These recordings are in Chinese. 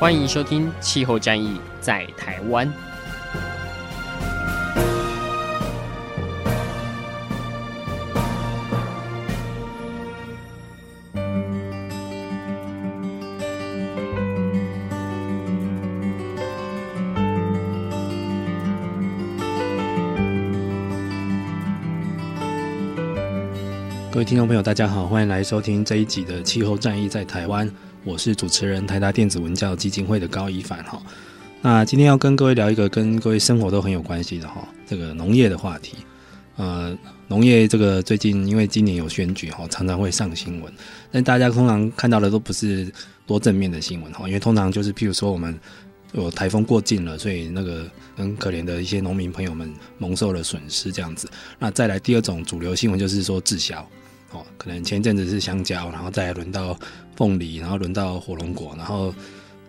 欢迎收听《气候战役在台湾》。各位听众朋友，大家好，欢迎来收听这一集的《气候战役在台湾》，我是主持人台达电子文教基金会的高一凡哈。那今天要跟各位聊一个跟各位生活都很有关系的哈，这个农业的话题。呃，农业这个最近因为今年有选举哈，常常会上新闻，但大家通常看到的都不是多正面的新闻哈，因为通常就是譬如说我们有台风过境了，所以那个很可怜的一些农民朋友们蒙受了损失这样子。那再来第二种主流新闻就是说滞销。哦，可能前阵子是香蕉，然后再轮到凤梨，然后轮到火龙果，然后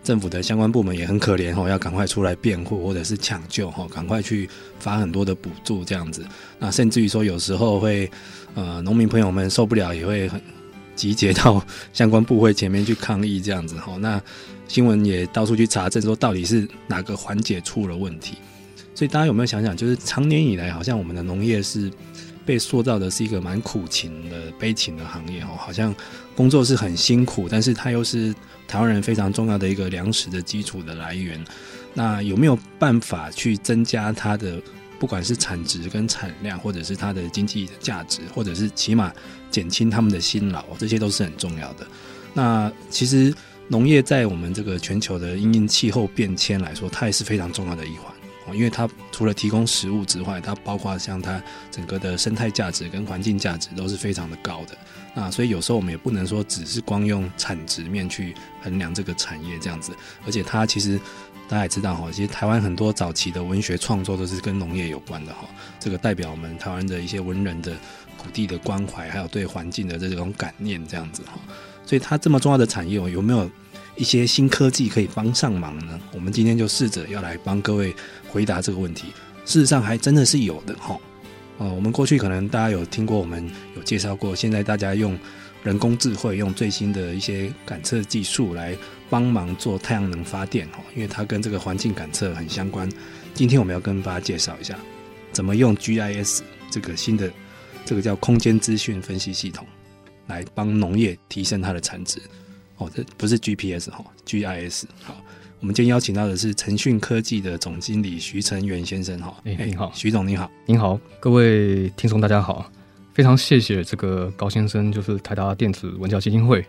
政府的相关部门也很可怜哦，要赶快出来辩护或者是抢救哈，赶快去发很多的补助这样子。那甚至于说有时候会，呃，农民朋友们受不了也会很集结到相关部会前面去抗议这样子哈。那新闻也到处去查证说到底是哪个环节出了问题。所以大家有没有想想，就是长年以来好像我们的农业是。被塑造的是一个蛮苦情的悲情的行业哦，好像工作是很辛苦，但是它又是台湾人非常重要的一个粮食的基础的来源。那有没有办法去增加它的不管是产值跟产量，或者是它的经济价值，或者是起码减轻他们的辛劳，这些都是很重要的。那其实农业在我们这个全球的因应气候变迁来说，它也是非常重要的一环。因为它除了提供食物之外，它包括像它整个的生态价值跟环境价值都是非常的高的。那所以有时候我们也不能说只是光用产值面去衡量这个产业这样子。而且它其实大家也知道哈，其实台湾很多早期的文学创作都是跟农业有关的哈。这个代表我们台湾的一些文人的土地的关怀，还有对环境的这种感念这样子哈。所以它这么重要的产业，有没有一些新科技可以帮上忙呢？我们今天就试着要来帮各位。回答这个问题，事实上还真的是有的哈。呃，我们过去可能大家有听过，我们有介绍过，现在大家用人工智慧，用最新的一些感测技术来帮忙做太阳能发电哈，因为它跟这个环境感测很相关。今天我们要跟大家介绍一下，怎么用 GIS 这个新的这个叫空间资讯分析系统，来帮农业提升它的产值。哦，这不是 GPS 哈，GIS 好。我们今天邀请到的是腾讯科技的总经理徐成元先生，哈，哎，你好，徐总，你好，您好，各位听众大家好，非常谢谢这个高先生，就是台达电子文教基金会，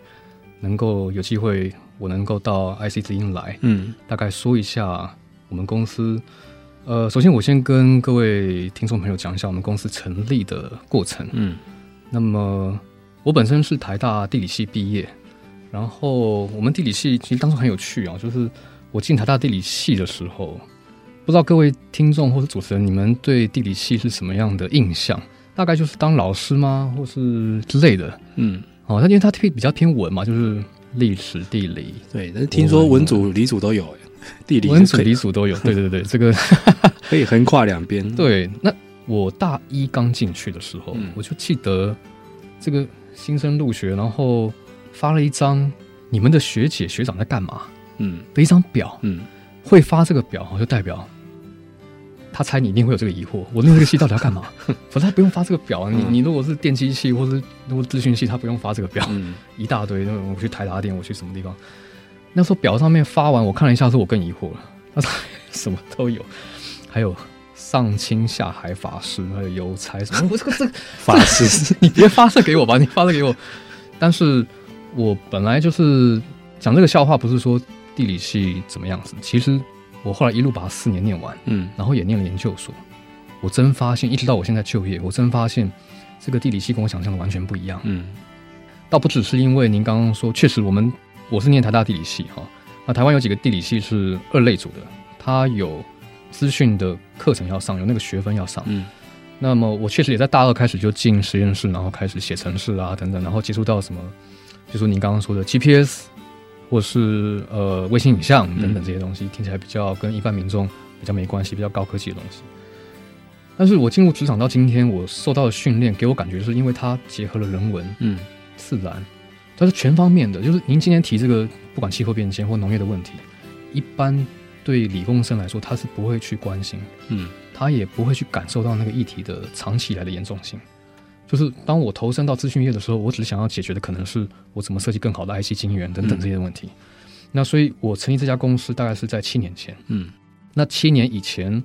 能够有机会我能够到 IC 之音来，嗯，大概说一下我们公司，呃，首先我先跟各位听众朋友讲一下我们公司成立的过程，嗯，那么我本身是台大地理系毕业，然后我们地理系其实当时很有趣啊，就是。我进台大地理系的时候，不知道各位听众或是主持人，你们对地理系是什么样的印象？大概就是当老师吗，或是之类的？嗯，哦，那因为他偏比较偏文嘛，就是历史、地理。对，但是听说文组、理组都有，地理、文组、理组都有。对对对，这个 可以横跨两边。对，那我大一刚进去的时候，嗯、我就记得这个新生入学，然后发了一张你们的学姐学长在干嘛？嗯，的一张表，嗯，会发这个表，就代表他猜你一定会有这个疑惑。我那个系到底要干嘛？反正他不用发这个表啊。你你如果是电机系或是如果资讯系，他不用发这个表，嗯，一大堆。我去台达电，我去什么地方？那时候表上面发完，我看了一下，说我更疑惑了。他说什么都有，还有上清下海法师，还有邮差什么？我这个这个法师，你别发这给我吧，你发这给我。但是我本来就是讲这个笑话，不是说。地理系怎么样子？其实我后来一路把它四年念完，嗯，然后也念了研究所。我真发现，一直到我现在就业，我真发现这个地理系跟我想象的完全不一样。嗯，倒不只是因为您刚刚说，确实我们我是念台大地理系哈，那台湾有几个地理系是二类组的，它有资讯的课程要上，有那个学分要上。嗯，那么我确实也在大二开始就进实验室，然后开始写程式啊等等，然后接触到什么，就是您刚刚说的 GPS，或是呃卫星影像等等这些东西，嗯、听起来比较跟一般民众比较没关系，比较高科技的东西。但是我进入职场到今天，我受到的训练给我感觉是因为它结合了人文、嗯，自然。它是全方面的，就是您今天提这个，不管气候变迁或农业的问题，一般对理工生来说，他是不会去关心，嗯，他也不会去感受到那个议题的长期以来的严重性。就是当我投身到资讯业的时候，我只是想要解决的可能是我怎么设计更好的 IC 晶圆等等这些问题。嗯、那所以我成立这家公司大概是在七年前，嗯，那七年以前，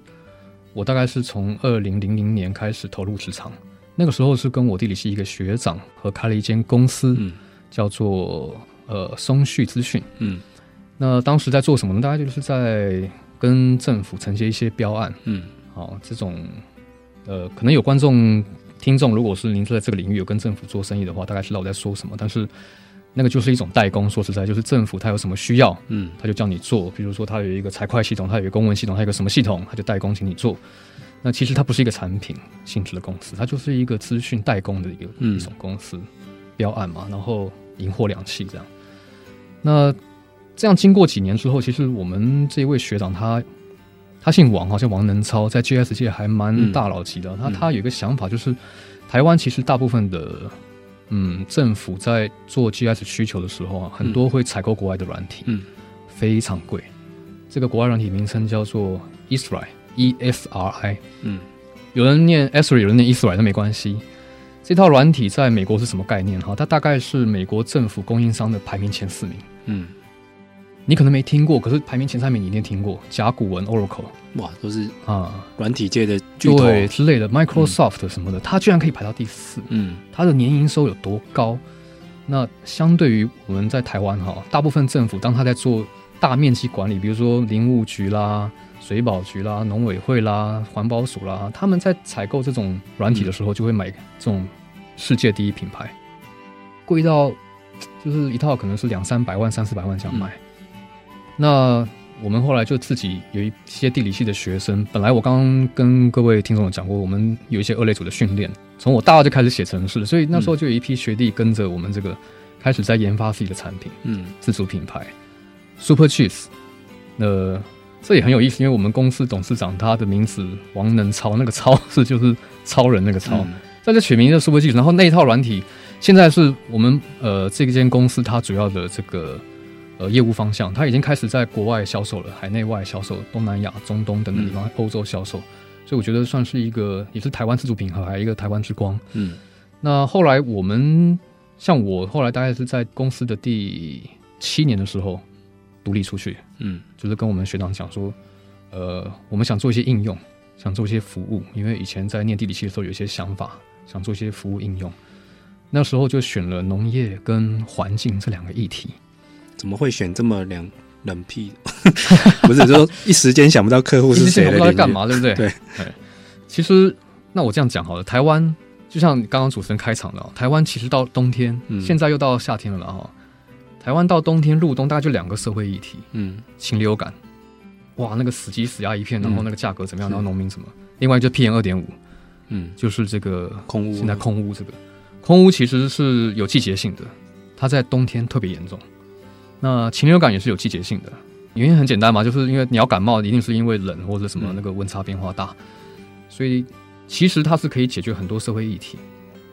我大概是从二零零零年开始投入职场，那个时候是跟我地理系一个学长合开了一间公司，嗯。叫做呃松旭资讯，嗯，那当时在做什么呢？大概就是在跟政府承接一些标案，嗯，好，这种呃可能有观众听众，如果是您在这个领域有跟政府做生意的话，大概知道我在说什么。但是那个就是一种代工，说实在，就是政府他有什么需要，嗯，他就叫你做。比如说他有一个财会系统，他有一个公文系统，他有一个什么系统，他就代工请你做。那其实它不是一个产品性质的公司，它就是一个资讯代工的一个、嗯、一种公司。标案嘛，然后银货两訖这样。那这样经过几年之后，其实我们这一位学长他他姓王，好像王能超，在 GS 界还蛮大佬级的。他、嗯、他有一个想法，就是台湾其实大部分的嗯政府在做 GS 需求的时候啊，很多会采购国外的软体，嗯，非常贵。这个国外软体名称叫做 Esri，E S R I，嗯，有人念 Esri，有人念 Esri，那没关系。这套软体在美国是什么概念？哈，它大概是美国政府供应商的排名前四名。嗯，你可能没听过，可是排名前三名你一定听过。甲骨文、Oracle，哇，都是啊，软体界的巨头对之类的，Microsoft 什么的，它居然可以排到第四。嗯，它的年营收有多高？那相对于我们在台湾哈，大部分政府当他在做大面积管理，比如说林务局啦。水保局啦、农委会啦、环保署啦，他们在采购这种软体的时候，就会买这种世界第一品牌，贵到就是一套可能是两三百万、三四百万这样买。嗯、那我们后来就自己有一些地理系的学生，本来我刚刚跟各位听众讲过，我们有一些二类组的训练，从我大二就开始写程式，所以那时候就有一批学弟跟着我们这个开始在研发自己的产品，嗯，自主品牌 Super Cheese，那。这也很有意思，因为我们公司董事长他的名字王能超，那个超是就是超人那个超，嗯、在这取名叫 Super Cheese，然后那一套软体现在是我们呃这间公司它主要的这个呃业务方向，它已经开始在国外销售了，海内外销售，东南亚、中东等等地方，嗯、欧洲销售，所以我觉得算是一个也是台湾自主品牌，一个台湾之光。嗯，那后来我们像我后来大概是在公司的第七年的时候。独立出去，嗯，就是跟我们学长讲说，呃，我们想做一些应用，想做一些服务，因为以前在念地理系的时候有一些想法，想做一些服务应用，那时候就选了农业跟环境这两个议题。怎么会选这么两冷僻？不是，就一时间想不到客户是谁，不知道干嘛，对不对？对，其实那我这样讲好了，台湾就像刚刚主持人开场了，台湾其实到冬天，嗯、现在又到夏天了哈。台湾到冬天入冬大概就两个社会议题，嗯，禽流感，哇，那个死鸡死鸭一片，然后那个价格怎么样？嗯、然后农民什么？另外就 PM 二点五，嗯，就是这个空污。现在空污这个空污其实是有季节性的，它在冬天特别严重。那禽流感也是有季节性的，原因很简单嘛，就是因为鸟感冒一定是因为冷或者什么那个温差变化大，嗯、所以其实它是可以解决很多社会议题。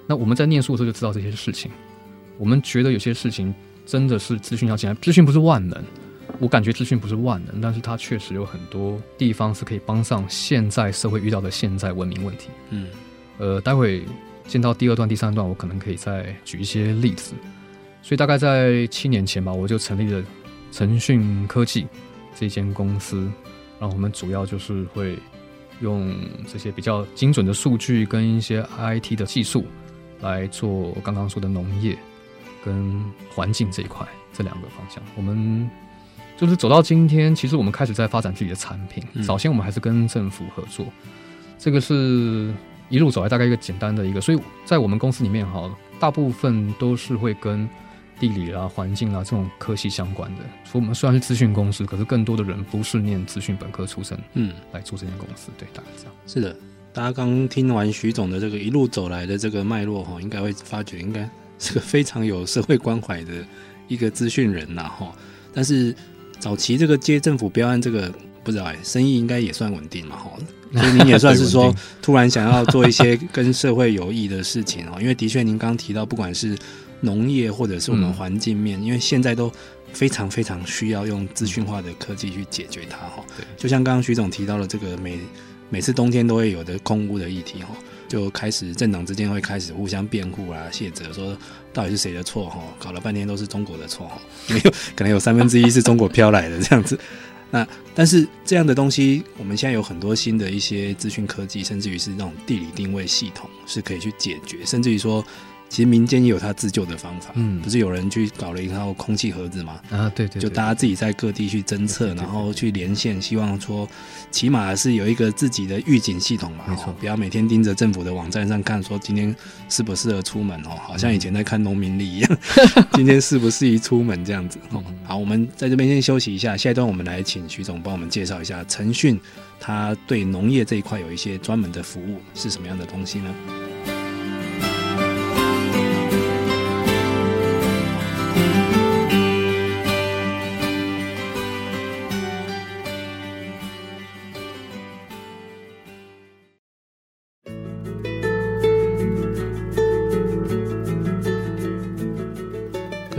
那我们在念书的时候就知道这些事情，我们觉得有些事情。真的是资讯要进来，资讯不是万能，我感觉资讯不是万能，但是它确实有很多地方是可以帮上现在社会遇到的现在文明问题。嗯，呃，待会见到第二段、第三段，我可能可以再举一些例子。所以大概在七年前吧，我就成立了腾讯科技这间公司，然后我们主要就是会用这些比较精准的数据跟一些 IT 的技术来做刚刚说的农业。跟环境这一块，这两个方向，我们就是走到今天。其实我们开始在发展自己的产品。嗯、早先我们还是跟政府合作，这个是一路走来大概一个简单的一个。所以在我们公司里面哈，大部分都是会跟地理啊、环境啊这种科系相关的。所以我们虽然是资讯公司，可是更多的人不是念资讯本科出身，嗯，来做这间公司。对，大概这样。是的，大家刚听完徐总的这个一路走来的这个脉络哈，应该会发觉应该是个非常有社会关怀的一个资讯人呐哈。但是早期这个接政府标案这个不知道哎，生意应该也算稳定嘛哈。所以您也算是说 突然想要做一些跟社会有益的事情哦，因为的确您刚刚提到，不管是农业或者是我们环境面，因为现在都非常非常需要用资讯化的科技去解决它哈。对，就像刚刚徐总提到了这个每每次冬天都会有的空屋的议题哈，就开始政党之间会开始互相辩护啊，谢责说到底是谁的错哈，搞了半天都是中国的错哈，没有可能有三分之一是中国飘来的这样子。那但是这样的东西，我们现在有很多新的一些资讯科技，甚至于是那种地理定位系统，是可以去解决，甚至于说。其实民间也有他自救的方法，嗯，不是有人去搞了一套空气盒子吗？啊，对对，就大家自己在各地去侦测，然后去连线，希望说起码是有一个自己的预警系统嘛，没错，不要每天盯着政府的网站上看，说今天适不适合出门哦，好像以前在看农民历一样，今天适不适宜出门这样子。好，我们在这边先休息一下，下一段我们来请徐总帮我们介绍一下腾讯，他对农业这一块有一些专门的服务是什么样的东西呢？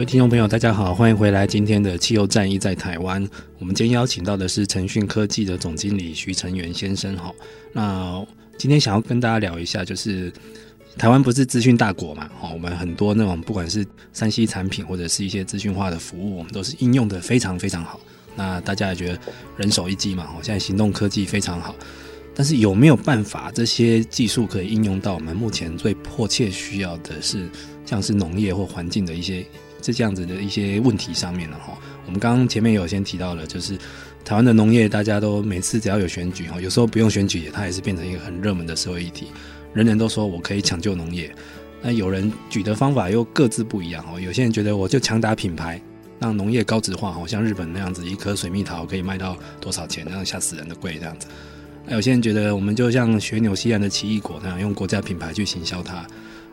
听众朋友，大家好，欢迎回来。今天的气候战役在台湾，我们今天邀请到的是腾讯科技的总经理徐成元先生。哈，那今天想要跟大家聊一下，就是台湾不是资讯大国嘛？哈，我们很多那种不管是 3C 产品或者是一些资讯化的服务，我们都是应用的非常非常好。那大家也觉得人手一机嘛？哈，现在行动科技非常好，但是有没有办法这些技术可以应用到我们目前最迫切需要的是，像是农业或环境的一些？是这样子的一些问题上面了哈。我们刚刚前面有先提到了，就是台湾的农业，大家都每次只要有选举哈，有时候不用选举，它也是变成一个很热门的社会议题。人人都说我可以抢救农业，那有人举的方法又各自不一样哦。有些人觉得我就强打品牌，让农业高质化，好像日本那样子，一颗水蜜桃可以卖到多少钱，那样吓死人的贵这样子。那有些人觉得我们就像学纽西兰的奇异果那样，用国家品牌去行销它。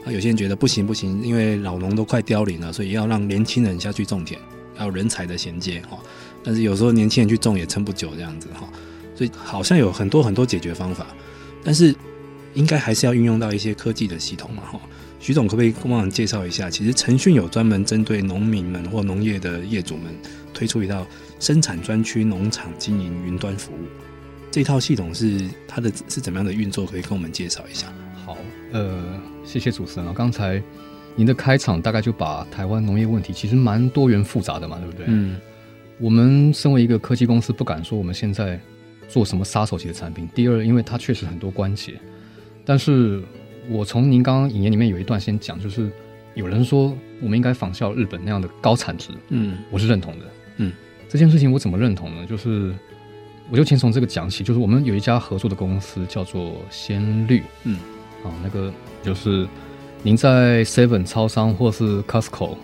那有些人觉得不行不行，因为老农都快凋零了，所以要让年轻人下去种田，要人才的衔接哈。但是有时候年轻人去种也撑不久这样子哈，所以好像有很多很多解决方法，但是应该还是要运用到一些科技的系统嘛哈。徐总可不可以跟我们介绍一下？其实腾讯有专门针对农民们或农业的业主们推出一套生产专区农场经营云端服务，这套系统是它的是怎么样的运作？可以跟我们介绍一下。好，呃。谢谢主持人啊！刚才您的开场大概就把台湾农业问题其实蛮多元复杂的嘛，对不对？嗯。我们身为一个科技公司，不敢说我们现在做什么杀手级的产品。第二，因为它确实很多关节。但是我从您刚刚引言里面有一段先讲，就是有人说我们应该仿效日本那样的高产值。嗯，我是认同的。嗯，这件事情我怎么认同呢？就是我就先从这个讲起，就是我们有一家合作的公司叫做先绿。嗯，啊，那个。就是您在 Seven 超商，或是 Costco，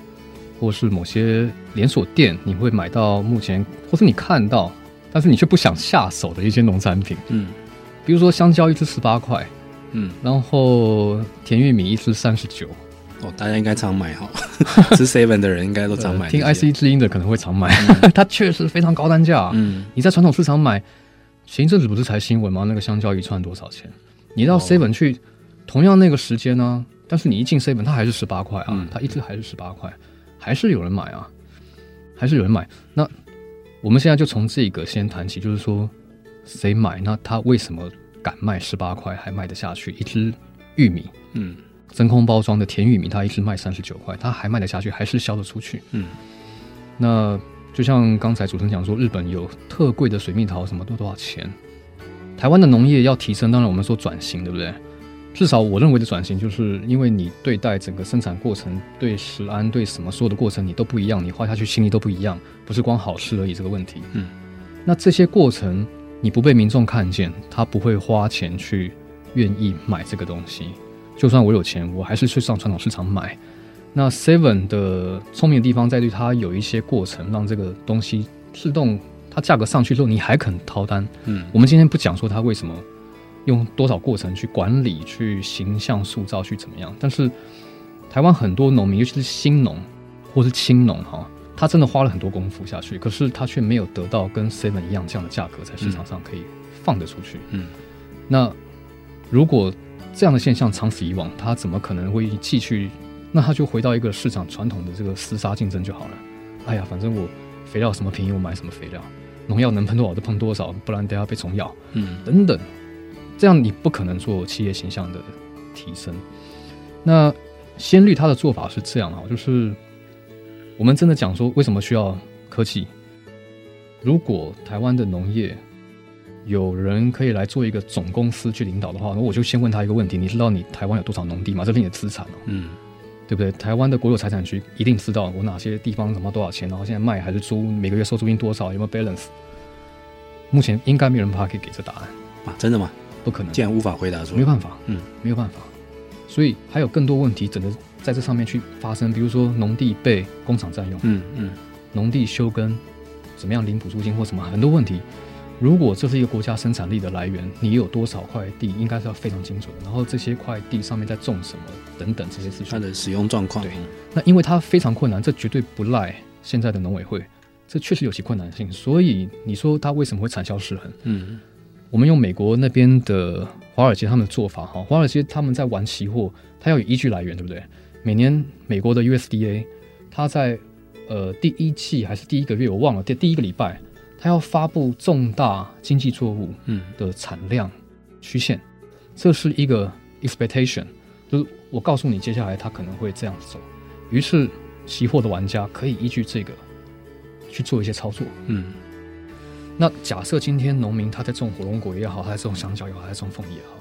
或是某些连锁店，你会买到目前，或是你看到，但是你却不想下手的一些农产品。嗯，比如说香蕉一支十八块，嗯，然后甜玉米一支三十九。哦，大家应该常买哈，吃 Seven 的人应该都常买。听 IC 之音的可能会常买，嗯、它确实非常高单价。嗯，你在传统市场买，前一阵子不是才新闻吗？那个香蕉一串多少钱？你到 Seven 去。哦同样那个时间呢、啊，但是你一进 seven，它还是十八块啊，嗯、它一直还是十八块，还是有人买啊，还是有人买。那我们现在就从这个先谈起，就是说谁买？那他为什么敢卖十八块还卖得下去？一只玉米，嗯，真空包装的甜玉米，它一直卖三十九块，它还卖得下去，还是销得出去？嗯，那就像刚才主持人讲说，日本有特贵的水蜜桃，什么都多少钱？台湾的农业要提升，当然我们说转型，对不对？至少我认为的转型，就是因为你对待整个生产过程、对食安、对什么所有的过程，你都不一样，你花下去心力都不一样，不是光好吃而已这个问题。嗯，那这些过程你不被民众看见，他不会花钱去愿意买这个东西。就算我有钱，我还是去上传统市场买。那 Seven 的聪明的地方在于它有一些过程，让这个东西自动它价格上去之后，你还肯掏单。嗯，我们今天不讲说它为什么用多少过程去管理、去形象塑造、去怎么样，但是台湾很多农民，尤其是新农或是青农哈，他真的花了很多功夫下去，可是他却没有得到跟 Seven 一样这样的价格在市场上可以放得出去。嗯，那如果这样的现象长此以往，他怎么可能会继续？那他就回到一个市场传统的这个厮杀竞争就好了。哎呀，反正我肥料什么便宜我买什么肥料，农药能喷多少就喷多少，不然等下被虫咬。嗯，等等，这样你不可能做企业形象的提升。那先绿他的做法是这样啊，就是我们真的讲说为什么需要科技？如果台湾的农业有人可以来做一个总公司去领导的话，那我就先问他一个问题：你知道你台湾有多少农地吗？这是你的资产哦。嗯。对不对？台湾的国有财产局一定知道我哪些地方什么多少钱，然后现在卖还是租，每个月收租金多少，有没有 balance？目前应该没有人怕可以给这答案啊？真的吗？不可能，既然无法回答出来，没有办法，嗯，没有办法。所以还有更多问题只能在这上面去发生，比如说农地被工厂占用，嗯嗯，农地休耕，怎么样领补助金或什么，很多问题。如果这是一个国家生产力的来源，你有多少块地，应该是要非常精准的。然后这些块地上面在种什么等等这些事情，它的使用状况。对，那因为它非常困难，这绝对不赖现在的农委会，这确实有其困难性。所以你说它为什么会产销失衡？嗯，我们用美国那边的华尔街他们的做法哈，华尔街他们在玩期货，它要有依据来源，对不对？每年美国的 USDA，它在呃第一季还是第一个月，我忘了第第一个礼拜。他要发布重大经济作物嗯的产量曲线，这是一个 expectation，就是我告诉你接下来他可能会这样走。于是期货的玩家可以依据这个去做一些操作。嗯，那假设今天农民他在种火龙果也好，他在种香蕉也好，他在种凤梨也好，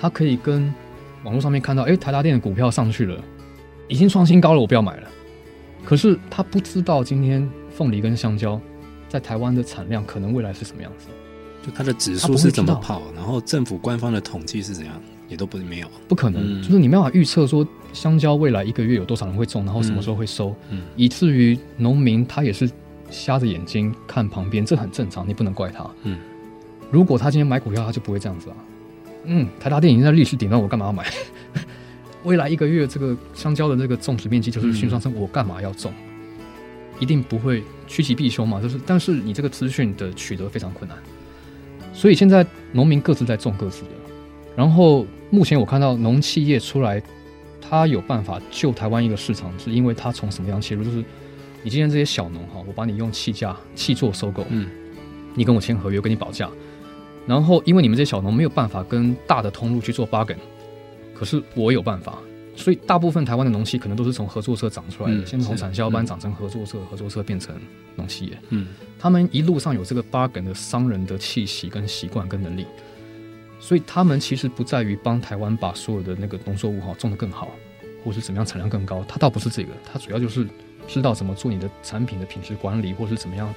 他可以跟网络上面看到，哎，台达电的股票上去了，已经创新高了，我不要买了。可是他不知道今天凤梨跟香蕉。在台湾的产量可能未来是什么样子？就它的指数是怎么跑？然后政府官方的统计是怎样？也都不没有，不可能。嗯、就是你没办法预测说香蕉未来一个月有多少人会种，然后什么时候会收，嗯嗯、以至于农民他也是瞎着眼睛看旁边，这很正常，你不能怪他。嗯，如果他今天买股票，他就不会这样子啊。嗯，台达电已经在历史顶端，我干嘛要买？未来一个月这个香蕉的这个种植面积就是迅速上升，我干嘛要种？一定不会趋吉避凶嘛，就是，但是你这个资讯的取得非常困难，所以现在农民各自在种各自的。然后目前我看到农企业出来，他有办法救台湾一个市场，是因为他从什么样切入？就是你今天这些小农哈，我把你用气价气作收购，嗯，你跟我签合约，跟你保价，然后因为你们这些小农没有办法跟大的通路去做 bargain，可是我有办法。所以大部分台湾的农企可能都是从合作社长出来的，嗯、先从产销班长成合作社，嗯、合作社变成农企业。嗯，他们一路上有这个 bargain 的商人的气息跟习惯跟能力，所以他们其实不在于帮台湾把所有的那个农作物哈种得更好，或是怎么样产量更高，它倒不是这个，它主要就是知道怎么做你的产品的品质管理，或是怎么样，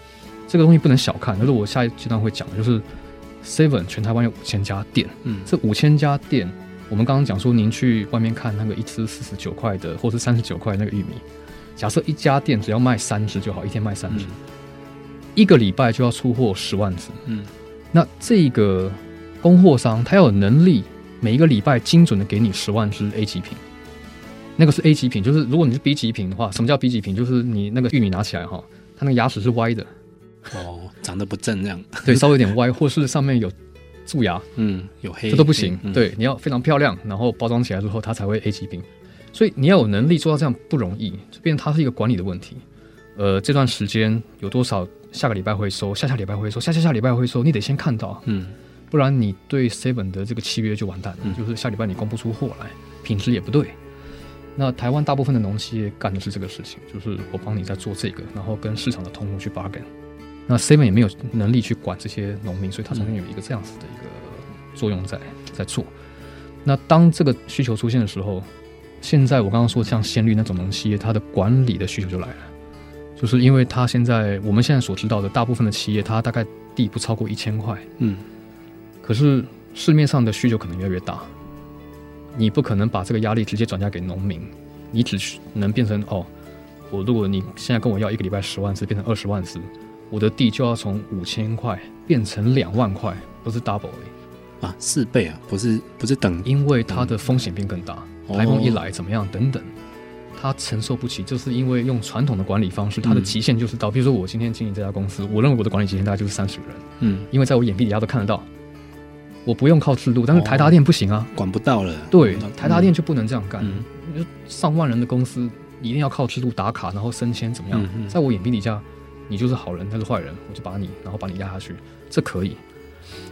这个东西不能小看。就是我下一阶段会讲的，就是 Seven 全台湾有五千家店，嗯，这五千家店。我们刚刚讲说，您去外面看那个一支四十九块的，或是三十九块那个玉米，假设一家店只要卖三支就好，一天卖三支，嗯，一个礼拜就要出货十万只。嗯，那这个供货商他要有能力，每一个礼拜精准的给你十万只 A 级品。那个是 A 级品，就是如果你是 B 级品的话，什么叫 B 级品？就是你那个玉米拿起来哈，它那个牙齿是歪的，哦，长得不正这样，对，稍微有点歪，或是上面有。蛀牙，嗯，有黑，这都不行。嗯、对，你要非常漂亮，然后包装起来之后，它才会 A 级品。所以你要有能力做到这样不容易，这边它是一个管理的问题。呃，这段时间有多少下个礼拜会收，下下礼拜会收，下下下礼拜会收，你得先看到，嗯，不然你对 Seven 的这个契约就完蛋了。嗯、就是下礼拜你供不出货来，品质也不对。那台湾大部分的农企业干的是这个事情，就是我帮你在做这个，然后跟市场的通路去 bargain。那 Seven 也没有能力去管这些农民，所以它中间有一个这样子的一个作用在在做。那当这个需求出现的时候，现在我刚刚说像鲜绿那种农企业，它的管理的需求就来了，就是因为它现在我们现在所知道的大部分的企业，它大概地不超过一千块，嗯，可是市面上的需求可能越来越大，你不可能把这个压力直接转嫁给农民，你只能变成哦，我如果你现在跟我要一个礼拜十万只，变成二十万只，我的地就要从五千块变成两万块，不是 double 啊，四倍啊，不是不是等，因为它的风险变更大，台风一来怎么样等等，它承受不起，就是因为用传统的管理方式，它的极限就是到，比如说我今天经营这家公司，我认为我的管理极限大概就是三十个人，嗯，因为在我眼皮底下都看得到，我不用靠制度，但是台达电不行啊，管不到了，对，台达电就不能这样干，就上万人的公司一定要靠制度打卡，然后升迁怎么样，在我眼皮底下，你就是好人，他是坏人，我就把你，然后把你压下去，这可以。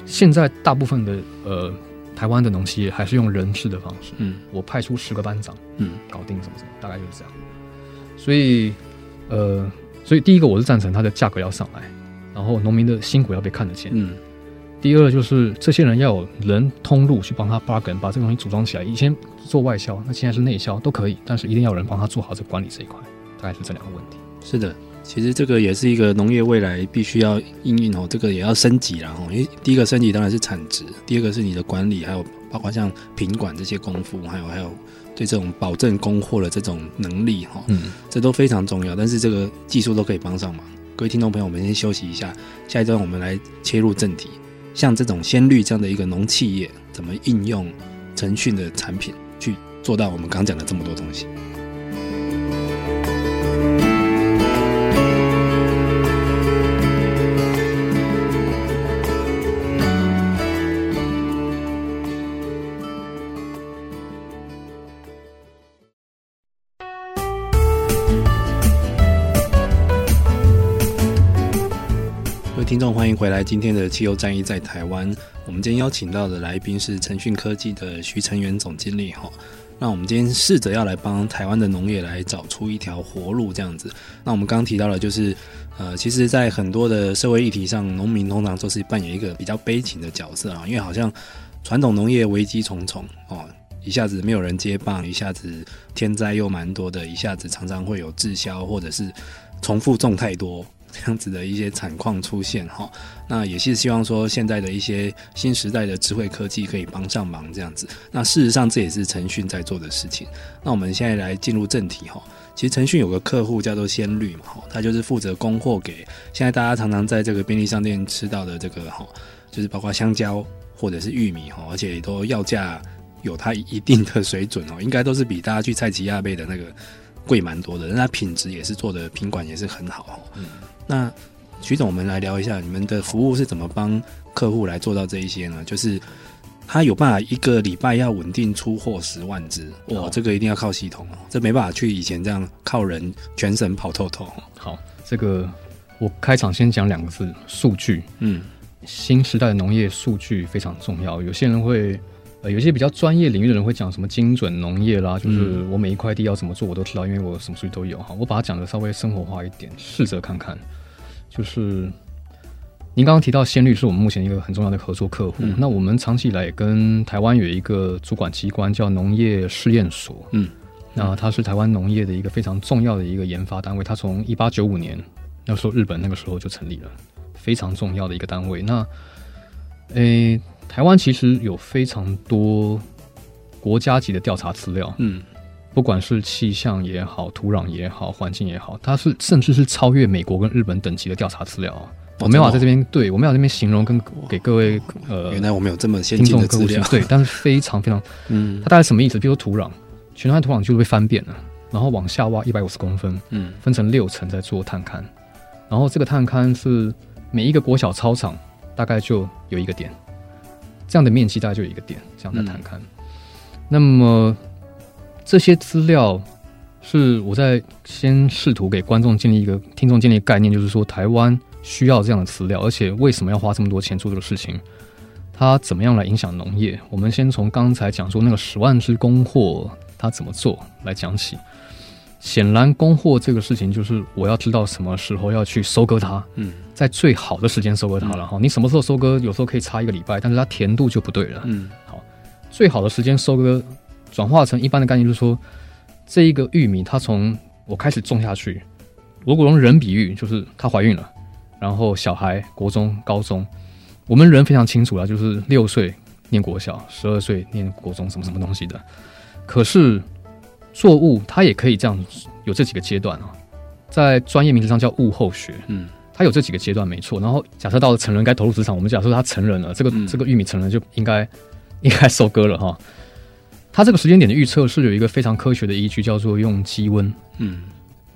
现在大部分的呃台湾的农企业还是用人事的方式，嗯，我派出十个班长，嗯，搞定什么什么，大概就是这样。所以呃，所以第一个我是赞成它的价格要上来，然后农民的辛苦要被看得见，嗯。第二就是这些人要有人通路去帮他 bargain，把这个东西组装起来。以前做外销，那现在是内销都可以，但是一定要有人帮他做好这个管理这一块，大概是这两个问题。是的。其实这个也是一个农业未来必须要应用哦，这个也要升级了哦。因为第一个升级当然是产值，第二个是你的管理，还有包括像品管这些功夫，还有还有对这种保证供货的这种能力哈，嗯，这都非常重要。但是这个技术都可以帮上忙。各位听众朋友，我们先休息一下，下一段我们来切入正题。像这种鲜绿这样的一个农企业，怎么应用腾讯的产品去做到我们刚讲的这么多东西？回来，今天的气候战役在台湾。我们今天邀请到的来宾是腾讯科技的徐成元总经理哈。那我们今天试着要来帮台湾的农业来找出一条活路，这样子。那我们刚刚提到了，就是呃，其实，在很多的社会议题上，农民通常都是扮演一个比较悲情的角色啊，因为好像传统农业危机重重哦，一下子没有人接棒，一下子天灾又蛮多的，一下子常常会有滞销或者是重复种太多。这样子的一些惨况出现哈，那也是希望说现在的一些新时代的智慧科技可以帮上忙这样子。那事实上这也是腾讯在做的事情。那我们现在来进入正题哈，其实腾讯有个客户叫做鲜绿嘛哈，他就是负责供货给现在大家常常在这个便利商店吃到的这个哈，就是包括香蕉或者是玉米哈，而且都要价有它一定的水准哦，应该都是比大家去菜市仔买的那个贵蛮多的，那它品质也是做的品管也是很好。嗯。那徐总，我们来聊一下你们的服务是怎么帮客户来做到这一些呢？就是他有办法一个礼拜要稳定出货十万只，哇，这个一定要靠系统哦，这没办法去以前这样靠人全省跑透透。好，这个我开场先讲两个字：数据。嗯，新时代的农业数据非常重要。有些人会，呃，有些比较专业领域的人会讲什么精准农业啦，就是我每一块地要怎么做，我都知道，因为我什么数据都有。哈，我把它讲的稍微生活化一点，试着看看。就是您刚刚提到鲜绿是我们目前一个很重要的合作客户。嗯、那我们长期以来也跟台湾有一个主管机关叫农业试验所。嗯，那它是台湾农业的一个非常重要的一个研发单位。它从一八九五年那时候日本那个时候就成立了，非常重要的一个单位。那，诶、欸，台湾其实有非常多国家级的调查资料。嗯。不管是气象也好，土壤也好，环境也好，它是甚至是超越美国跟日本等级的调查资料啊！我没有在这边对我没有在这边形容跟给各位呃，原来我们有这么先进的资料，对，但是非常非常，嗯，它大概什么意思？比如说土壤，全台土壤就被翻遍了，然后往下挖一百五十公分，嗯，分成六层在做探勘，然后这个探勘是每一个国小操场大概就有一个点，这样的面积大概就有一个点，这样的探勘，那么。这些资料是我在先试图给观众建立一个、听众建立概念，就是说台湾需要这样的资料，而且为什么要花这么多钱做这个事情？它怎么样来影响农业？我们先从刚才讲说那个十万只供货它怎么做来讲起。显然，供货这个事情就是我要知道什么时候要去收割它，嗯，在最好的时间收割它了哈。你什么时候收割？有时候可以差一个礼拜，但是它甜度就不对了，嗯，好，最好的时间收割。转化成一般的概念，就是说，这一个玉米，它从我开始种下去，如果用人比喻，就是她怀孕了，然后小孩国中、高中，我们人非常清楚了，就是六岁念国小，十二岁念国中，什么什么东西的。可是作物它也可以这样有这几个阶段啊，在专业名词上叫物候学，嗯，它有这几个阶段没错。然后假设到了成人该投入职场，我们假设它成人了，这个、嗯、这个玉米成人就应该应该收割了哈。它这个时间点的预测是有一个非常科学的依据，叫做用基温，嗯，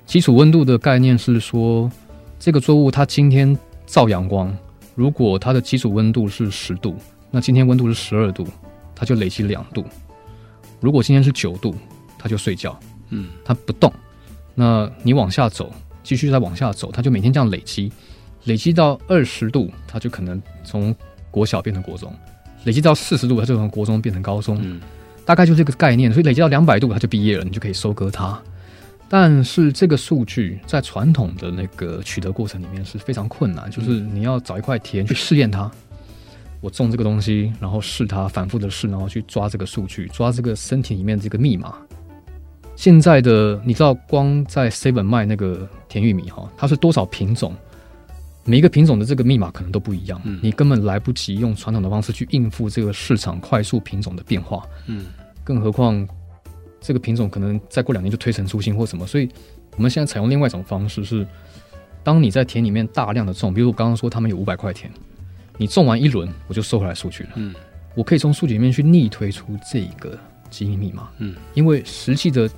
基础温度的概念是说，这个作物它今天照阳光，如果它的基础温度是十度，那今天温度是十二度，它就累积两度。如果今天是九度，它就睡觉，嗯，他不动。那你往下走，继续再往下走，他就每天这样累积，累积到二十度，他就可能从国小变成国中；累积到四十度，他就从国中变成高中。嗯，大概就这个概念。所以累积到两百度，他就毕业了，你就可以收割他。但是这个数据在传统的那个取得过程里面是非常困难，就是你要找一块田去试验它。我种这个东西，然后试它，反复的试，然后去抓这个数据，抓这个身体里面这个密码。现在的你知道，光在 Seven 卖那个甜玉米哈，它是多少品种？每一个品种的这个密码可能都不一样，嗯，你根本来不及用传统的方式去应付这个市场快速品种的变化，嗯，更何况这个品种可能再过两年就推陈出新或什么，所以我们现在采用另外一种方式是，当你在田里面大量的种，比如我刚刚说他们有五百块田。你种完一轮，我就收回来数据了。嗯，我可以从数据里面去逆推出这个基因密码。嗯，因为实际的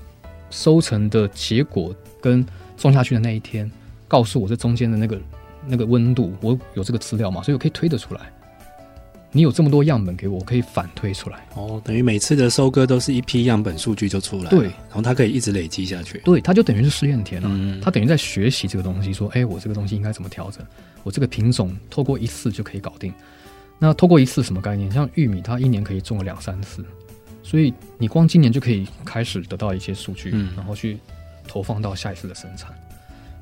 收成的结果跟种下去的那一天，告诉我这中间的那个那个温度，我有这个资料嘛，所以我可以推得出来。你有这么多样本给我，我可以反推出来。哦，等于每次的收割都是一批样本数据就出来了。对，然后它可以一直累积下去。对，它就等于是试验田了。嗯，它等于在学习这个东西，说，哎，我这个东西应该怎么调整。我这个品种透过一次就可以搞定，那透过一次什么概念？像玉米，它一年可以种了两三次，所以你光今年就可以开始得到一些数据，然后去投放到下一次的生产。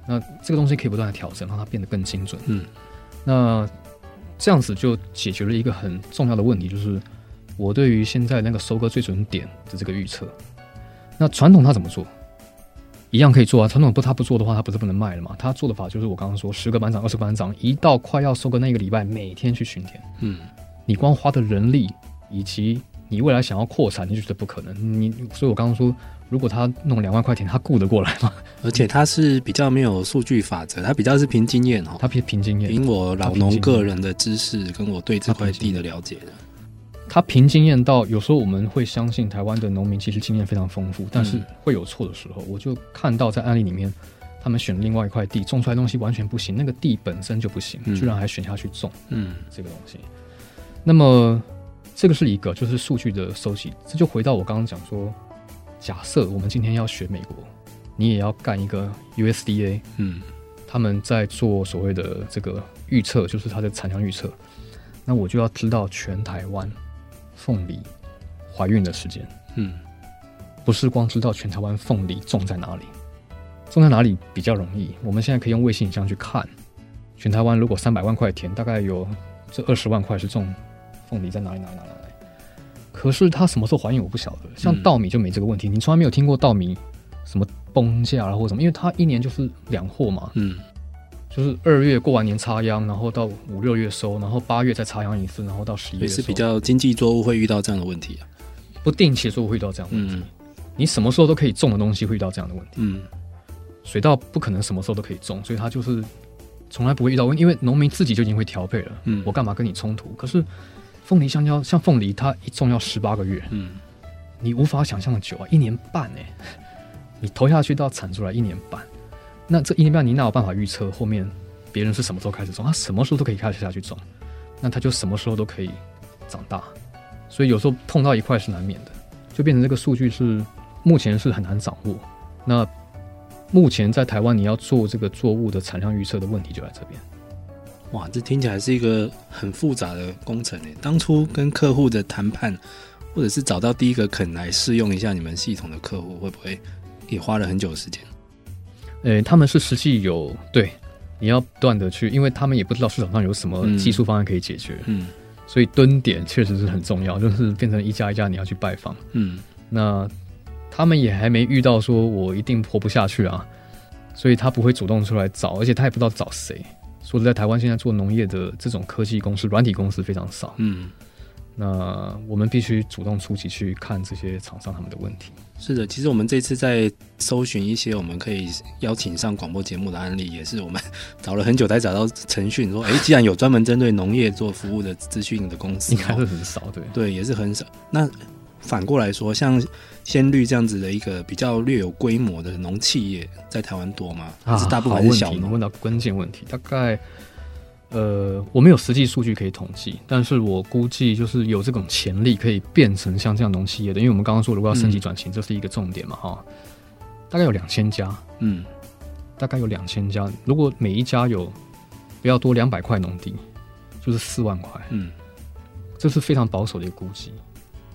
那这个东西可以不断的调整，让它变得更精准。嗯，那这样子就解决了一个很重要的问题，就是我对于现在那个收割最准点的这个预测。那传统它怎么做？一样可以做啊，传统不他不做的话，他不是不能卖了吗？他做的法就是我刚刚说，十个班长、二十个班长，一到快要收割那个礼拜，每天去巡田。嗯，你光花的人力以及你未来想要扩产，你就觉得不可能。你所以，我刚刚说，如果他弄两万块钱，他顾得过来吗？而且他是比较没有数据法则，他比较是凭经验哦，他凭凭经验，凭我老农个人的知识跟我对这块地的了解的。他凭经验到，有时候我们会相信台湾的农民其实经验非常丰富，但是会有错的时候。我就看到在案例里面，他们选另外一块地种出来的东西完全不行，那个地本身就不行，居然还选下去种，嗯，这个东西。那么这个是一个，就是数据的收集。这就回到我刚刚讲说，假设我们今天要学美国，你也要干一个 USDA，嗯，他们在做所谓的这个预测，就是它的产量预测，那我就要知道全台湾。凤梨怀孕的时间，嗯，不是光知道全台湾凤梨种在哪里，种在哪里比较容易。我们现在可以用卫星影像去看，全台湾如果三百万块田，大概有这二十万块是种凤梨在哪里哪里哪里哪里。可是它什么时候怀孕我不晓得，像稻米就没这个问题，你从来没有听过稻米什么崩价啊或什么，因为它一年就是两货嘛，嗯。就是二月过完年插秧，然后到五六月收，然后八月再插秧一次，然后到十一月收。也是比较经济作物会遇到这样的问题啊，不定期作物会遇到这样的问题。嗯，你什么时候都可以种的东西会遇到这样的问题。嗯，水稻不可能什么时候都可以种，所以它就是从来不会遇到问题，因为农民自己就已经会调配了。嗯，我干嘛跟你冲突？可是凤梨、香蕉，像凤梨，它一种要十八个月。嗯，你无法想象的久啊，一年半哎，你投下去到产出来一年半。那这一年半，你哪有办法预测后面别人是什么时候开始种？他什么时候都可以开始下去种，那他就什么时候都可以长大。所以有时候碰到一块是难免的，就变成这个数据是目前是很难掌握。那目前在台湾，你要做这个作物的产量预测的问题就在这边。哇，这听起来是一个很复杂的工程诶。当初跟客户的谈判，或者是找到第一个肯来试用一下你们系统的客户，会不会也花了很久时间？诶、欸，他们是实际有对，你要不断的去，因为他们也不知道市场上有什么技术方案可以解决，嗯，所以蹲点确实是很重要，就是变成一家一家你要去拜访，嗯，那他们也还没遇到说我一定活不下去啊，所以他不会主动出来找，而且他也不知道找谁。说实在，台湾现在做农业的这种科技公司、软体公司非常少，嗯，那我们必须主动出击去看这些厂商他们的问题。是的，其实我们这次在搜寻一些我们可以邀请上广播节目的案例，也是我们找了很久才找到腾讯说，哎，既然有专门针对农业做服务的资讯的公司，应该是很少，对对，也是很少。那反过来说，像鲜绿这样子的一个比较略有规模的农企业，在台湾多吗？还是大部分是小农？啊、问到关键问题，大概。呃，我没有实际数据可以统计，但是我估计就是有这种潜力可以变成像这样农企业的，因为我们刚刚说如果要升级转型，嗯、这是一个重点嘛，哈，大概有两千家，嗯，大概有两千家，如果每一家有不要多两百块农地，就是四万块，嗯，这是非常保守的一个估计。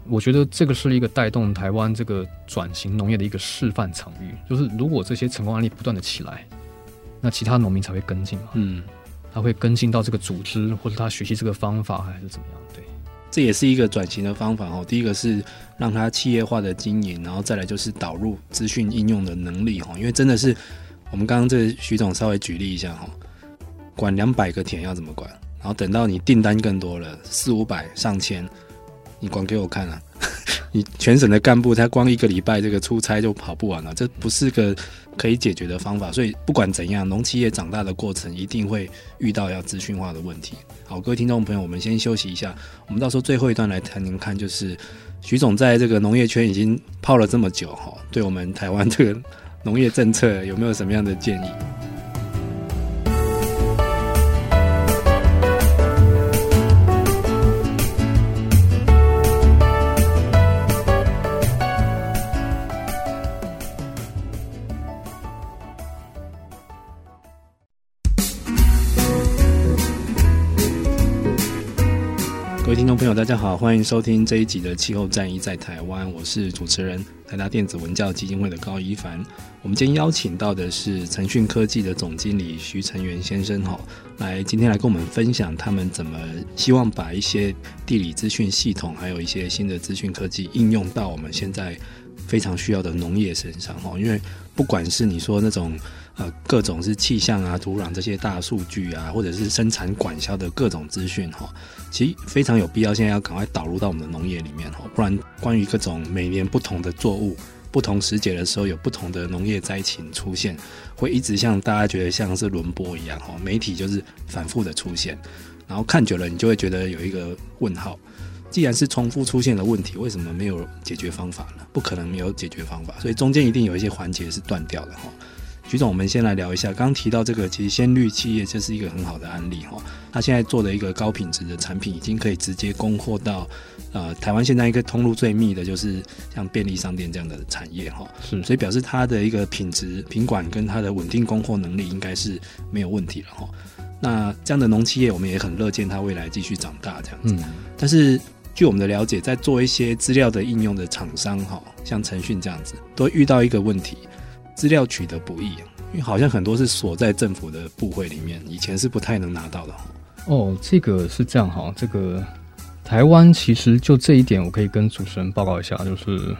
我觉得这个是一个带动台湾这个转型农业的一个示范场域，就是如果这些成功案例不断的起来，那其他农民才会跟进嘛，嗯。他会跟进到这个组织，或者他学习这个方法，还是怎么样？对，这也是一个转型的方法哦。第一个是让他企业化的经营，然后再来就是导入资讯应用的能力哈。因为真的是我们刚刚这徐总稍微举例一下哈，管两百个田要怎么管？然后等到你订单更多了，四五百、上千，你管给我看啊！你全省的干部，他光一个礼拜这个出差就跑不完了，这不是个可以解决的方法。所以不管怎样，农企业长大的过程一定会遇到要资讯化的问题。好，各位听众朋友，我们先休息一下，我们到时候最后一段来谈您看，就是徐总在这个农业圈已经泡了这么久哈，对我们台湾这个农业政策有没有什么样的建议？朋友，大家好，欢迎收听这一集的《气候战役在台湾》，我是主持人台达电子文教基金会的高一凡。我们今天邀请到的是腾讯科技的总经理徐成元先生，哈，来今天来跟我们分享他们怎么希望把一些地理资讯系统，还有一些新的资讯科技应用到我们现在非常需要的农业身上，哈，因为不管是你说那种。呃，各种是气象啊、土壤这些大数据啊，或者是生产管销的各种资讯哈，其实非常有必要，现在要赶快导入到我们的农业里面哈，不然关于各种每年不同的作物、不同时节的时候有不同的农业灾情出现，会一直像大家觉得像是轮播一样哈，媒体就是反复的出现，然后看久了你就会觉得有一个问号，既然是重复出现的问题，为什么没有解决方法呢？不可能没有解决方法，所以中间一定有一些环节是断掉的哈。徐总，我们先来聊一下，刚刚提到这个，其实鲜绿企业这是一个很好的案例哈。他现在做的一个高品质的产品，已经可以直接供货到呃台湾现在一个通路最密的，就是像便利商店这样的产业哈。是，所以表示它的一个品质品管跟它的稳定供货能力，应该是没有问题了哈。那这样的农企业，我们也很乐见它未来继续长大这样子。嗯。但是据我们的了解，在做一些资料的应用的厂商哈，像腾讯这样子，都遇到一个问题。资料取得不易，因为好像很多是锁在政府的部会里面，以前是不太能拿到的。哦，这个是这样哈，这个台湾其实就这一点，我可以跟主持人报告一下，就是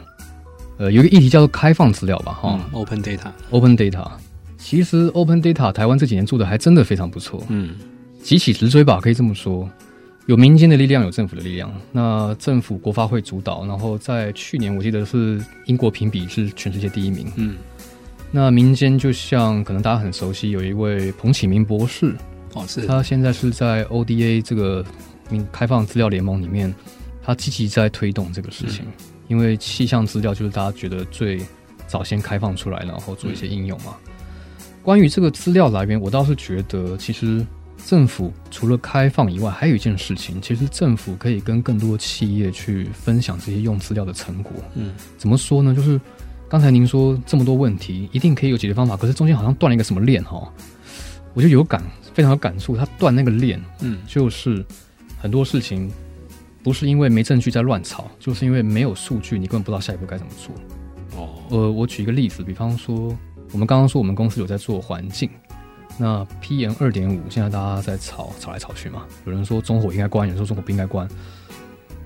呃，有一个议题叫做开放资料吧，哈、嗯、，Open Data，Open Data。其实 Open Data 台湾这几年做的还真的非常不错，嗯，急起直追吧，可以这么说。有民间的力量，有政府的力量。那政府国发会主导，然后在去年我记得是英国评比是全世界第一名，嗯。那民间就像可能大家很熟悉，有一位彭启明博士哦，是他现在是在 ODA 这个民开放资料联盟里面，他积极在推动这个事情。嗯、因为气象资料就是大家觉得最早先开放出来，然后做一些应用嘛。嗯、关于这个资料来源，我倒是觉得，其实政府除了开放以外，还有一件事情，其实政府可以跟更多企业去分享这些用资料的成果。嗯，怎么说呢？就是。刚才您说这么多问题，一定可以有解决方法，可是中间好像断了一个什么链哈，我就有感，非常有感触。他断那个链，嗯，就是很多事情不是因为没证据在乱吵，就是因为没有数据，你根本不知道下一步该怎么做。哦，呃，我举一个例子，比方说，我们刚刚说我们公司有在做环境，那 PM 二点五现在大家在吵，吵来吵去嘛，有人说中火应该关，有人说中火不应该关，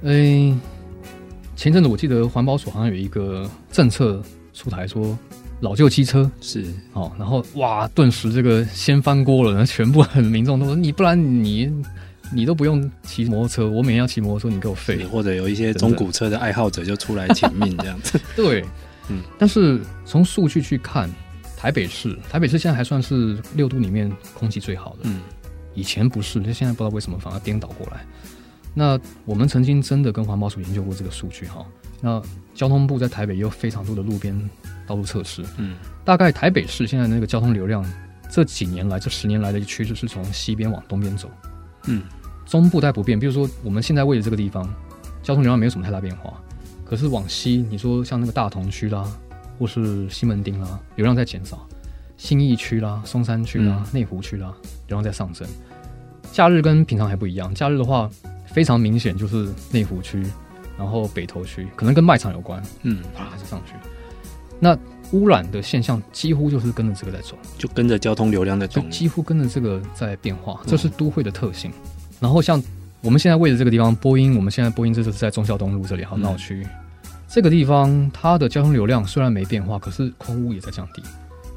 哎。前阵子我记得环保署好像有一个政策出台，说老旧机车是哦，然后哇，顿时这个掀翻锅了，然后全部很民众都说你不然你你都不用骑摩托车，我每天要骑摩托车，你给我废。或者有一些中古车的爱好者就出来请命这样子。对，嗯。但是从数据去看，台北市，台北市现在还算是六都里面空气最好的。嗯。以前不是，就现在不知道为什么反而颠倒过来。那我们曾经真的跟环保署研究过这个数据哈。那交通部在台北也有非常多的路边道路测试。嗯。大概台北市现在那个交通流量。这几年来，这十年来的趋势是从西边往东边走，嗯，中部在不变。比如说，我们现在位置这个地方，交通流量没有什么太大变化。可是往西，你说像那个大同区啦，或是西门町啦，流量在减少；新义区啦、松山区啦、内湖区啦，流量在上升。假日跟平常还不一样，假日的话非常明显，就是内湖区，然后北投区，可能跟卖场有关，嗯，啪就上去。那污染的现象几乎就是跟着这个在走，就跟着交通流量在走，就几乎跟着这个在变化，这是都会的特性。嗯、然后像我们现在位置这个地方，波音，我们现在波音这就是在忠孝东路这里，好闹区，嗯、这个地方它的交通流量虽然没变化，可是空污也在降低。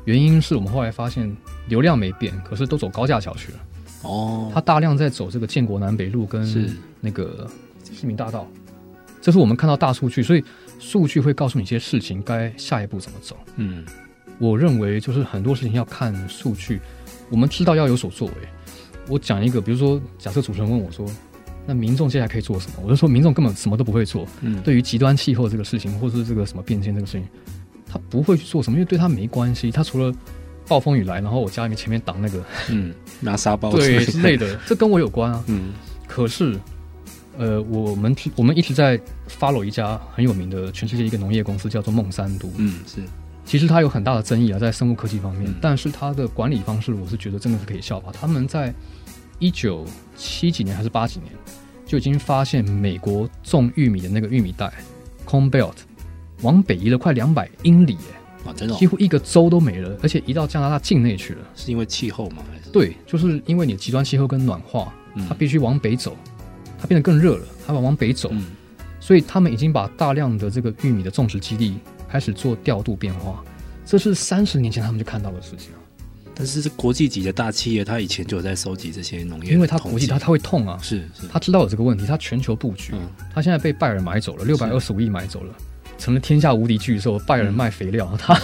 原因是我们后来发现流量没变，可是都走高架桥去了。哦，他大量在走这个建国南北路跟那个市民大道，这是我们看到大数据，所以。数据会告诉你一些事情，该下一步怎么走。嗯，我认为就是很多事情要看数据，我们知道要有所作为。我讲一个，比如说，假设主持人问我说：“那民众接下来可以做什么？”我就说：“民众根本什么都不会做。”嗯，对于极端气候这个事情，或者是这个什么变迁这个事情，他不会去做什么，因为对他没关系。他除了暴风雨来，然后我家里面前面挡那个，嗯，拿沙包对之类的，这跟我有关啊。嗯，可是。呃，我们我们一直在 follow 一家很有名的全世界一个农业公司，叫做孟山都。嗯，是。其实它有很大的争议啊，在生物科技方面，嗯、但是它的管理方式，我是觉得真的是可以效法。他们在一九七几年还是八几年，就已经发现美国种玉米的那个玉米带 Corn Belt 往北移了快两百英里，哎，啊，真的、哦，几乎一个州都没了，而且移到加拿大境内去了。是因为气候吗？还是？对，就是因为你极端气候跟暖化，它必须往北走。它变得更热了，它往往北走，嗯、所以他们已经把大量的这个玉米的种植基地开始做调度变化，这是三十年前他们就看到的事情。但是这国际级的大企业，他以前就有在收集这些农业，因为他国际他他会痛啊，是是，他知道有这个问题，他全球布局，他、嗯、现在被拜耳买走了，六百二十五亿买走了，是成了天下无敌巨兽。拜仁卖肥料，嗯、他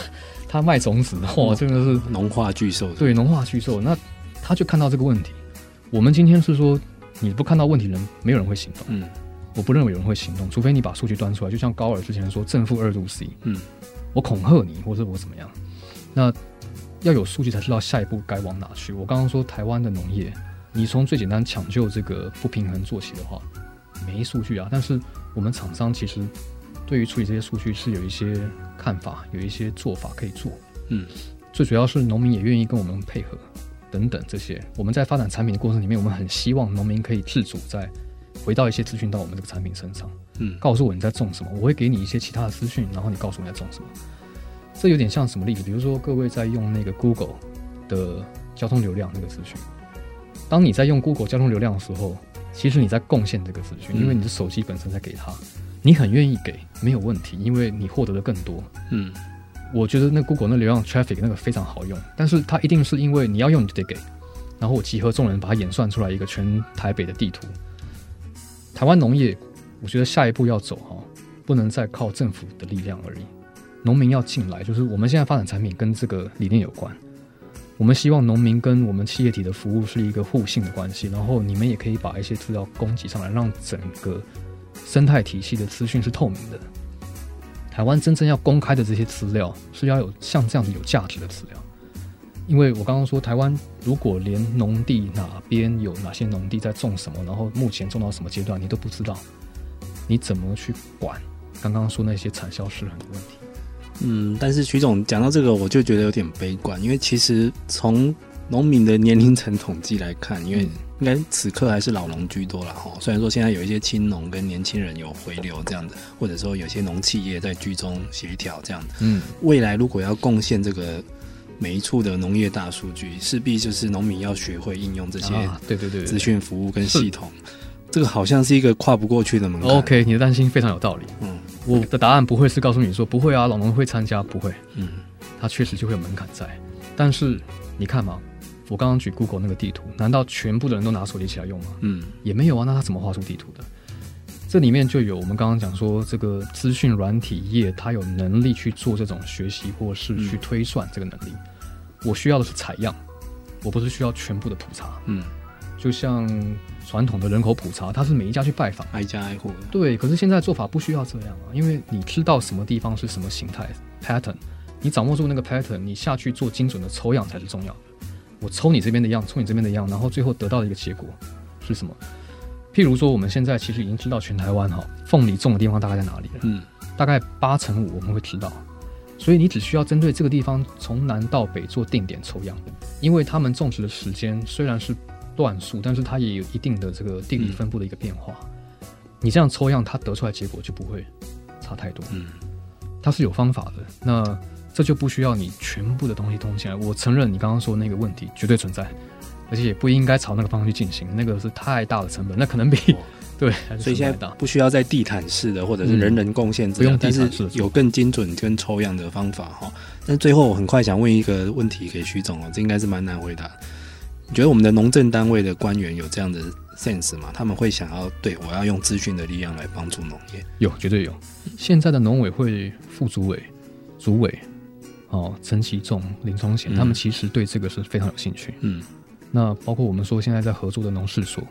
他卖种子，哇，真的是农化巨兽，对，农化巨兽。那他就看到这个问题。我们今天是说。你不看到问题人，没有人会行动。嗯，我不认为有人会行动，除非你把数据端出来。就像高尔之前说正负二度 C，嗯，我恐吓你，或者我怎么样？那要有数据才知道下一步该往哪去。我刚刚说台湾的农业，你从最简单抢救这个不平衡做起的话，没数据啊。但是我们厂商其实对于处理这些数据是有一些看法，有一些做法可以做。嗯，最主要是农民也愿意跟我们配合。等等，这些我们在发展产品的过程里面，我们很希望农民可以自主再回到一些资讯到我们这个产品身上，嗯，告诉我你在种什么，我会给你一些其他的资讯，然后你告诉我你在种什么。这有点像什么例子？比如说各位在用那个 Google 的交通流量那个资讯，当你在用 Google 交通流量的时候，其实你在贡献这个资讯，因为你的手机本身在给他，你很愿意给，没有问题，因为你获得的更多，嗯。我觉得那 Google 那流量 traffic 那个非常好用，但是它一定是因为你要用你就得给，然后我集合众人把它演算出来一个全台北的地图。台湾农业，我觉得下一步要走哈，不能再靠政府的力量而已，农民要进来，就是我们现在发展产品跟这个理念有关，我们希望农民跟我们企业体的服务是一个互信的关系，然后你们也可以把一些资料供给上来，让整个生态体系的资讯是透明的。台湾真正要公开的这些资料，是要有像这样子有价值的资料。因为我刚刚说，台湾如果连农地哪边有哪些农地在种什么，然后目前种到什么阶段，你都不知道，你怎么去管？刚刚说那些产销失衡的问题。嗯，但是徐总讲到这个，我就觉得有点悲观，因为其实从农民的年龄层统计来看，因为、嗯应该此刻还是老农居多了哈，虽然说现在有一些青农跟年轻人有回流这样子，或者说有些农企业在居中协调这样子。嗯，未来如果要贡献这个每一处的农业大数据，势必就是农民要学会应用这些对对对资讯服务跟系统。这个好像是一个跨不过去的门槛。OK，你的担心非常有道理。嗯，我的答案不会是告诉你说不会啊，老农会参加，不会。嗯，它确实就会有门槛在，但是你看嘛。我刚刚举 Google 那个地图，难道全部的人都拿手机起来用吗？嗯，也没有啊。那他怎么画出地图的？这里面就有我们刚刚讲说，这个资讯软体业它有能力去做这种学习或是去推算这个能力。嗯、我需要的是采样，我不是需要全部的普查。嗯，就像传统的人口普查，它是每一家去拜访，挨家挨户。对，可是现在做法不需要这样啊，因为你知道什么地方是什么形态 pattern，你掌握住那个 pattern，你下去做精准的抽样才是重要的。我抽你这边的样，抽你这边的样，然后最后得到的一个结果是什么？譬如说，我们现在其实已经知道全台湾哈凤梨种的地方大概在哪里了，嗯，大概八成五我们会知道，所以你只需要针对这个地方从南到北做定点抽样，因为他们种植的时间虽然是段数，但是它也有一定的这个地理分布的一个变化，嗯、你这样抽样，它得出来结果就不会差太多，嗯，它是有方法的，那。这就不需要你全部的东西通起来。我承认你刚刚说的那个问题绝对存在，而且也不应该朝那个方向去进行，那个是太大的成本，那可能比 对。所以现在不需要在地毯式的或者是人人贡献，不用地毯式，有更精准跟抽样的方法哈。但最后我很快想问一个问题给徐总哦，这应该是蛮难回答。你觉得我们的农政单位的官员有这样的 sense 吗？他们会想要对我要用资讯的力量来帮助农业？有，绝对有。现在的农委会副主委、主委。哦，陈其仲、林聪贤，他们其实对这个是非常有兴趣。嗯，那包括我们说现在在合作的农事所，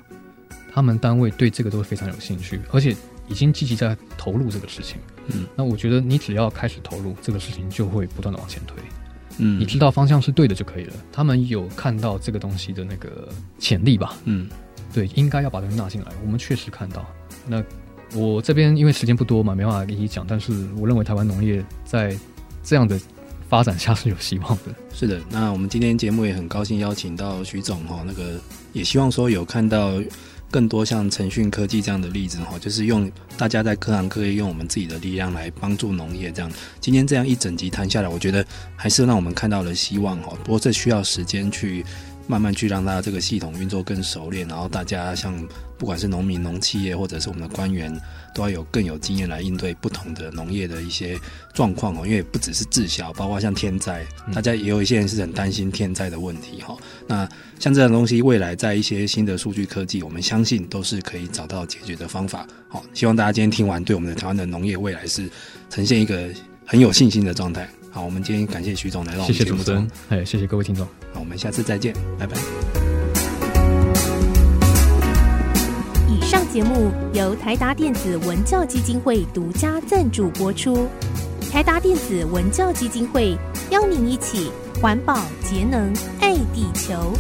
他们单位对这个都非常有兴趣，而且已经积极在投入这个事情。嗯，那我觉得你只要开始投入这个事情，就会不断的往前推。嗯，你知道方向是对的就可以了。他们有看到这个东西的那个潜力吧？嗯，对，应该要把它纳进来。我们确实看到。那我这边因为时间不多嘛，没办法给你讲，但是我认为台湾农业在这样的。发展下是有希望的。是的，那我们今天节目也很高兴邀请到徐总哈，那个也希望说有看到更多像腾讯科技这样的例子哈，就是用大家在各行各业用我们自己的力量来帮助农业这样。今天这样一整集谈下来，我觉得还是让我们看到了希望哈。不过这需要时间去。慢慢去让大家这个系统运作更熟练，然后大家像不管是农民、农企业，或者是我们的官员，都要有更有经验来应对不同的农业的一些状况哦。因为不只是滞销，包括像天灾，大家也有一些人是很担心天灾的问题哈。那像这样东西，未来在一些新的数据科技，我们相信都是可以找到解决的方法。好，希望大家今天听完，对我们的台湾的农业未来是呈现一个很有信心的状态。好，我们今天感谢徐总来到我们节目中，谢谢哎，谢谢各位听众，那我们下次再见，拜拜。以上节目由台达电子文教基金会独家赞助播出。台达电子文教基金会邀您一起环保节能爱地球。